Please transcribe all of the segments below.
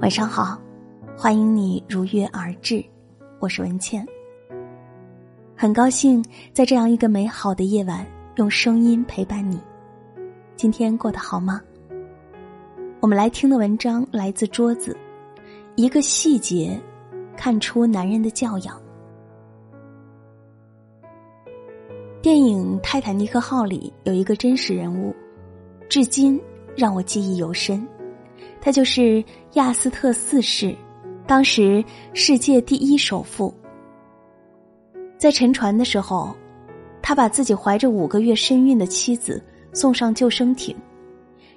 晚上好，欢迎你如约而至，我是文倩。很高兴在这样一个美好的夜晚，用声音陪伴你。今天过得好吗？我们来听的文章来自桌子，一个细节看出男人的教养。电影《泰坦尼克号》里有一个真实人物，至今让我记忆犹深。他就是亚斯特四世，当时世界第一首富。在沉船的时候，他把自己怀着五个月身孕的妻子送上救生艇，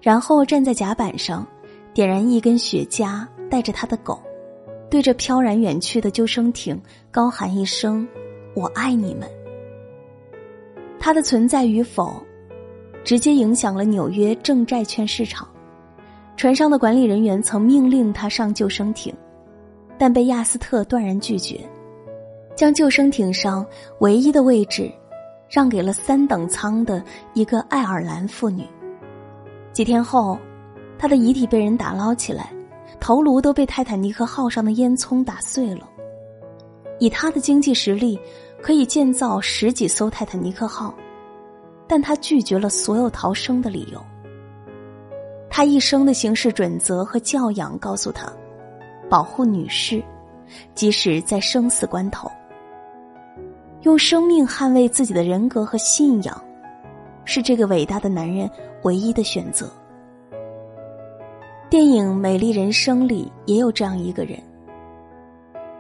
然后站在甲板上，点燃一根雪茄，带着他的狗，对着飘然远去的救生艇高喊一声：“我爱你们。”他的存在与否，直接影响了纽约正债券市场。船上的管理人员曾命令他上救生艇，但被亚斯特断然拒绝，将救生艇上唯一的位置让给了三等舱的一个爱尔兰妇女。几天后，他的遗体被人打捞起来，头颅都被泰坦尼克号上的烟囱打碎了。以他的经济实力。可以建造十几艘泰坦尼克号，但他拒绝了所有逃生的理由。他一生的行事准则和教养告诉他：保护女士，即使在生死关头，用生命捍卫自己的人格和信仰，是这个伟大的男人唯一的选择。电影《美丽人生》里也有这样一个人。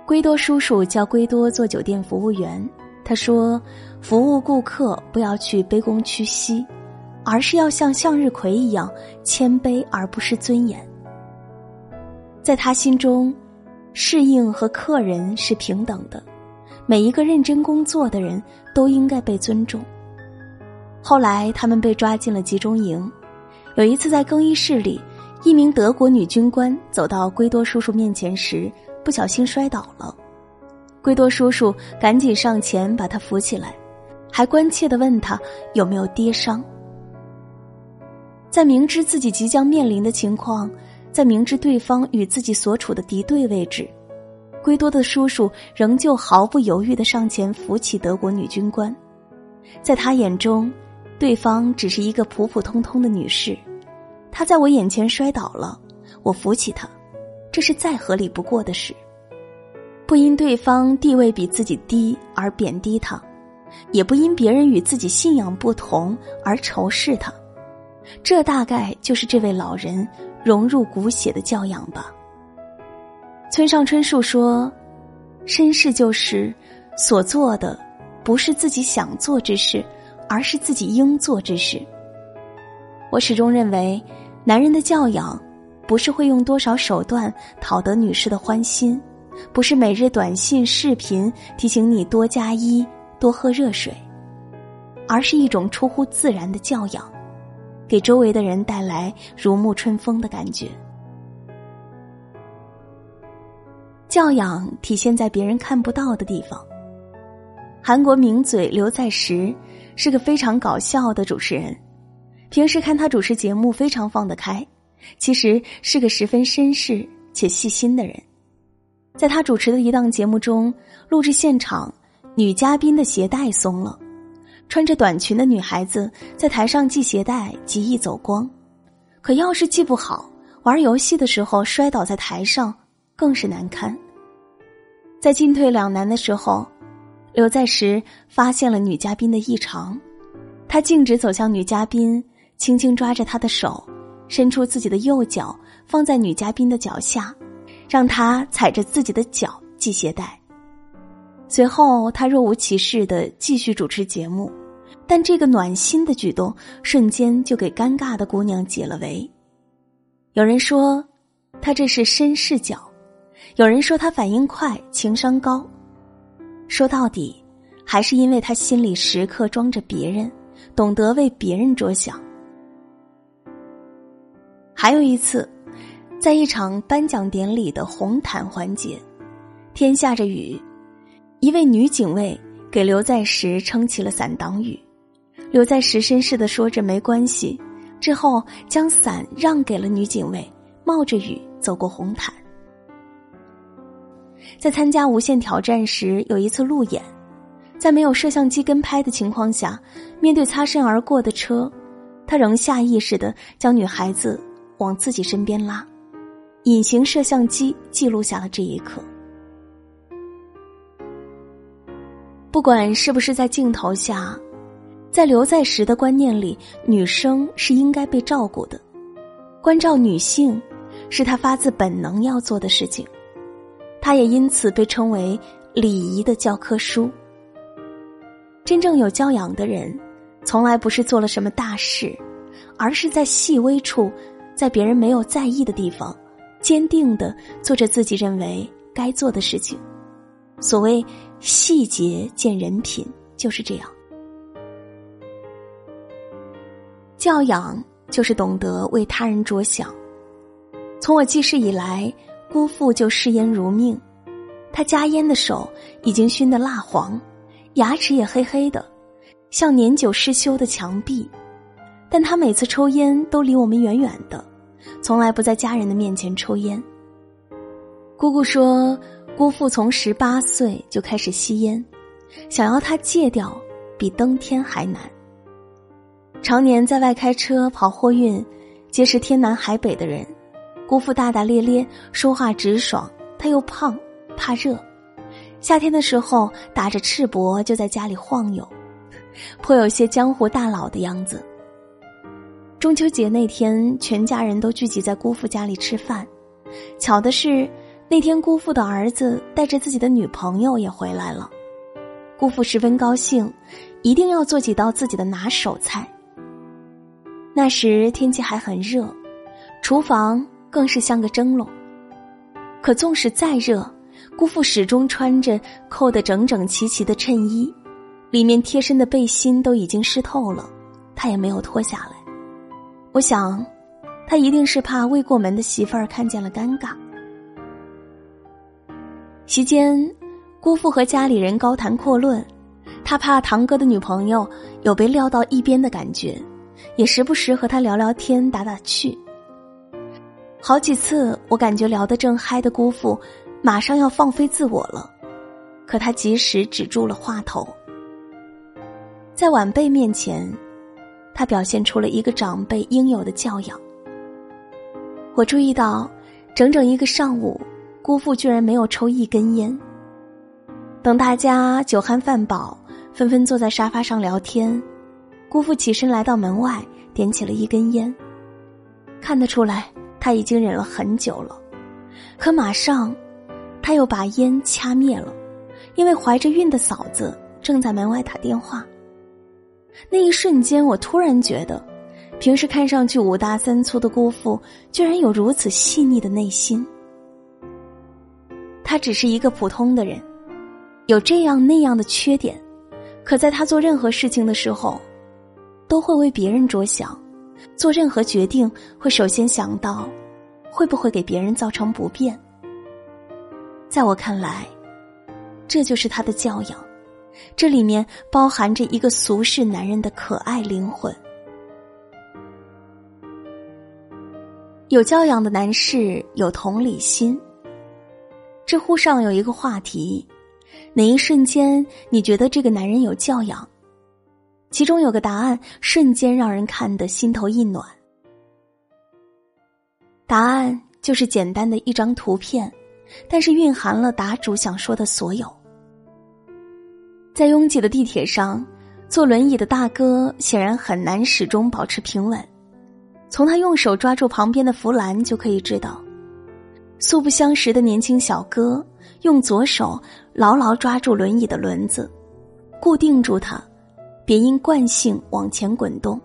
圭多叔叔叫圭多做酒店服务员。他说：“服务顾客不要去卑躬屈膝，而是要像向日葵一样谦卑，而不是尊严。”在他心中，适应和客人是平等的，每一个认真工作的人都应该被尊重。后来，他们被抓进了集中营。有一次，在更衣室里，一名德国女军官走到圭多叔叔面前时。不小心摔倒了，圭多叔叔赶紧上前把他扶起来，还关切的问他有没有跌伤。在明知自己即将面临的情况，在明知对方与自己所处的敌对位置，圭多的叔叔仍旧毫不犹豫的上前扶起德国女军官。在他眼中，对方只是一个普普通通的女士，她在我眼前摔倒了，我扶起她。这是再合理不过的事，不因对方地位比自己低而贬低他，也不因别人与自己信仰不同而仇视他，这大概就是这位老人融入骨血的教养吧。村上春树说：“绅士就是所做的不是自己想做之事，而是自己应做之事。”我始终认为，男人的教养。不是会用多少手段讨得女士的欢心，不是每日短信、视频提醒你多加衣、多喝热水，而是一种出乎自然的教养，给周围的人带来如沐春风的感觉。教养体现在别人看不到的地方。韩国名嘴刘在石是个非常搞笑的主持人，平时看他主持节目非常放得开。其实是个十分绅士且细心的人，在他主持的一档节目中，录制现场，女嘉宾的鞋带松了，穿着短裙的女孩子在台上系鞋带，极易走光，可要是系不好，玩游戏的时候摔倒在台上，更是难堪。在进退两难的时候，刘在石发现了女嘉宾的异常，他径直走向女嘉宾，轻轻抓着她的手。伸出自己的右脚，放在女嘉宾的脚下，让她踩着自己的脚系鞋带。随后，他若无其事的继续主持节目，但这个暖心的举动瞬间就给尴尬的姑娘解了围。有人说，他这是绅士脚；有人说他反应快、情商高。说到底，还是因为他心里时刻装着别人，懂得为别人着想。还有一次，在一场颁奖典礼的红毯环节，天下着雨，一位女警卫给刘在石撑起了伞挡雨，刘在石绅士的说着没关系，之后将伞让给了女警卫，冒着雨走过红毯。在参加《无限挑战》时，有一次路演，在没有摄像机跟拍的情况下，面对擦身而过的车，他仍下意识的将女孩子往自己身边拉。隐形摄像机记录下了这一刻。不管是不是在镜头下，在刘在石的观念里，女生是应该被照顾的，关照女性是他发自本能要做的事情。他也因此被称为礼仪的教科书。真正有教养的人，从来不是做了什么大事，而是在细微处，在别人没有在意的地方。坚定的做着自己认为该做的事情，所谓细节见人品，就是这样。教养就是懂得为他人着想。从我记事以来，姑父就嗜烟如命，他夹烟的手已经熏得蜡黄，牙齿也黑黑的，像年久失修的墙壁。但他每次抽烟都离我们远远的。从来不在家人的面前抽烟。姑姑说，姑父从十八岁就开始吸烟，想要他戒掉，比登天还难。常年在外开车跑货运，结识天南海北的人，姑父大大咧咧，说话直爽。他又胖，怕热，夏天的时候打着赤膊就在家里晃悠，颇有些江湖大佬的样子。中秋节那天，全家人都聚集在姑父家里吃饭。巧的是，那天姑父的儿子带着自己的女朋友也回来了。姑父十分高兴，一定要做几道自己的拿手菜。那时天气还很热，厨房更是像个蒸笼。可纵使再热，姑父始终穿着扣得整整齐齐的衬衣，里面贴身的背心都已经湿透了，他也没有脱下来。我想，他一定是怕未过门的媳妇儿看见了尴尬。席间，姑父和家里人高谈阔论，他怕堂哥的女朋友有被撂到一边的感觉，也时不时和他聊聊天、打打趣。好几次，我感觉聊得正嗨的姑父，马上要放飞自我了，可他及时止住了话头，在晚辈面前。他表现出了一个长辈应有的教养。我注意到，整整一个上午，姑父居然没有抽一根烟。等大家酒酣饭饱，纷纷坐在沙发上聊天，姑父起身来到门外，点起了一根烟。看得出来，他已经忍了很久了，可马上，他又把烟掐灭了，因为怀着孕的嫂子正在门外打电话。那一瞬间，我突然觉得，平时看上去五大三粗的姑父，居然有如此细腻的内心。他只是一个普通的人，有这样那样的缺点，可在他做任何事情的时候，都会为别人着想，做任何决定会首先想到，会不会给别人造成不便。在我看来，这就是他的教养。这里面包含着一个俗世男人的可爱灵魂。有教养的男士有同理心。知乎上有一个话题：哪一瞬间你觉得这个男人有教养？其中有个答案瞬间让人看得心头一暖。答案就是简单的一张图片，但是蕴含了答主想说的所有。在拥挤的地铁上，坐轮椅的大哥显然很难始终保持平稳。从他用手抓住旁边的扶栏就可以知道，素不相识的年轻小哥用左手牢牢抓住轮椅的轮子，固定住它，别因惯性往前滚动。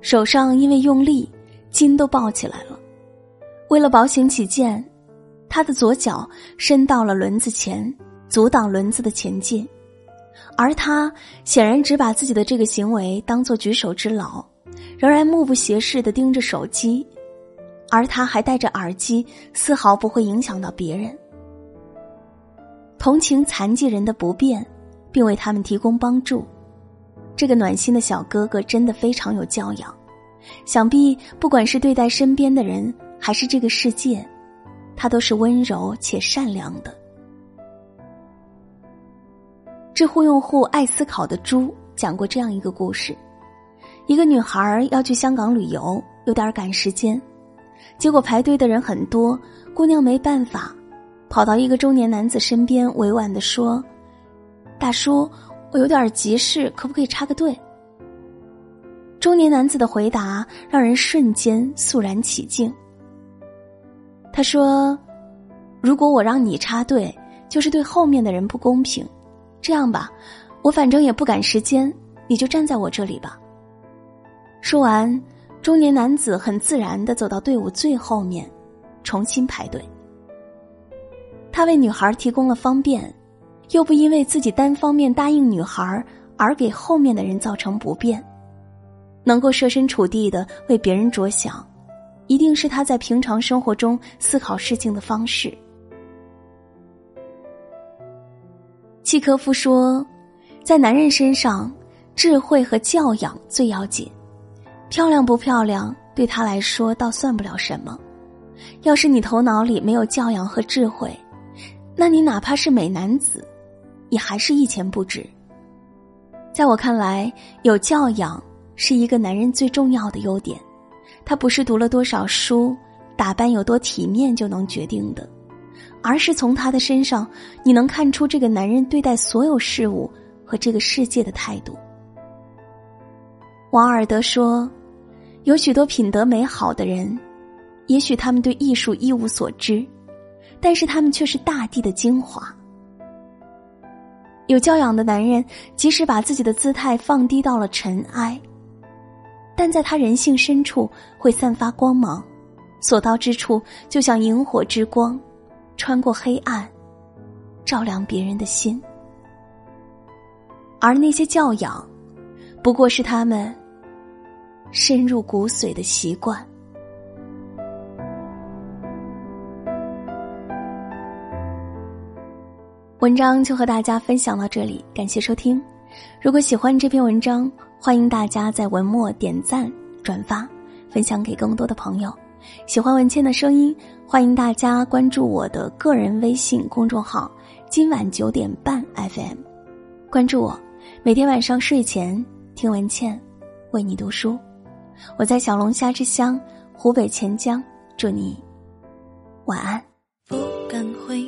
手上因为用力，筋都抱起来了。为了保险起见，他的左脚伸到了轮子前，阻挡轮子的前进。而他显然只把自己的这个行为当做举手之劳，仍然目不斜视的盯着手机，而他还戴着耳机，丝毫不会影响到别人。同情残疾人的不便，并为他们提供帮助，这个暖心的小哥哥真的非常有教养。想必不管是对待身边的人，还是这个世界，他都是温柔且善良的。知乎用户爱思考的猪讲过这样一个故事：一个女孩要去香港旅游，有点赶时间，结果排队的人很多，姑娘没办法，跑到一个中年男子身边，委婉的说：“大叔，我有点急事，可不可以插个队？”中年男子的回答让人瞬间肃然起敬。他说：“如果我让你插队，就是对后面的人不公平。这样吧，我反正也不赶时间，你就站在我这里吧。”说完，中年男子很自然的走到队伍最后面，重新排队。他为女孩提供了方便，又不因为自己单方面答应女孩而给后面的人造成不便。能够设身处地的为别人着想，一定是他在平常生活中思考事情的方式。契科夫说，在男人身上，智慧和教养最要紧。漂亮不漂亮，对他来说倒算不了什么。要是你头脑里没有教养和智慧，那你哪怕是美男子，也还是一钱不值。在我看来，有教养。是一个男人最重要的优点，他不是读了多少书、打扮有多体面就能决定的，而是从他的身上，你能看出这个男人对待所有事物和这个世界的态度。王尔德说：“有许多品德美好的人，也许他们对艺术一无所知，但是他们却是大地的精华。有教养的男人，即使把自己的姿态放低到了尘埃。”但在他人性深处会散发光芒，所到之处就像萤火之光，穿过黑暗，照亮别人的心。而那些教养，不过是他们深入骨髓的习惯。文章就和大家分享到这里，感谢收听。如果喜欢这篇文章，欢迎大家在文末点赞、转发、分享给更多的朋友。喜欢文倩的声音，欢迎大家关注我的个人微信公众号“今晚九点半 FM”，关注我，每天晚上睡前听文倩为你读书。我在小龙虾之乡湖北潜江，祝你晚安。不敢回，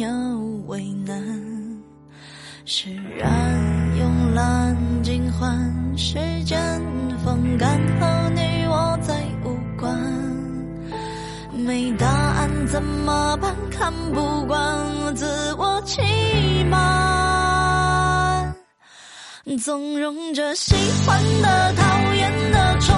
要为难。释然，慵懒，尽欢，时间风干后，你我再无关。没答案怎么办？看不惯，自我欺瞒，纵容着喜欢的、讨厌的、宠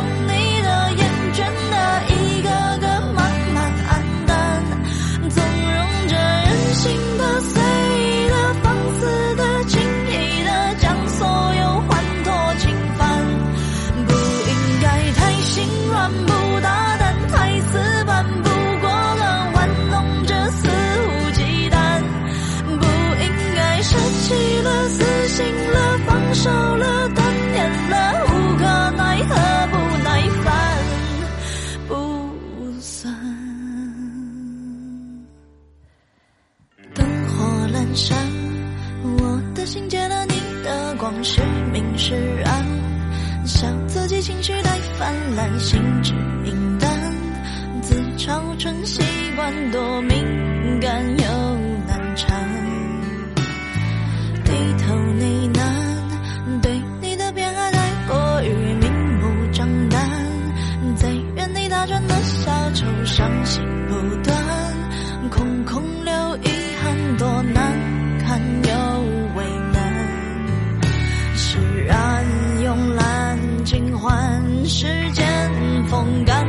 笑自己情绪太泛滥，心智平淡，自嘲成习惯，多敏感又难缠。低头呢喃，时间风干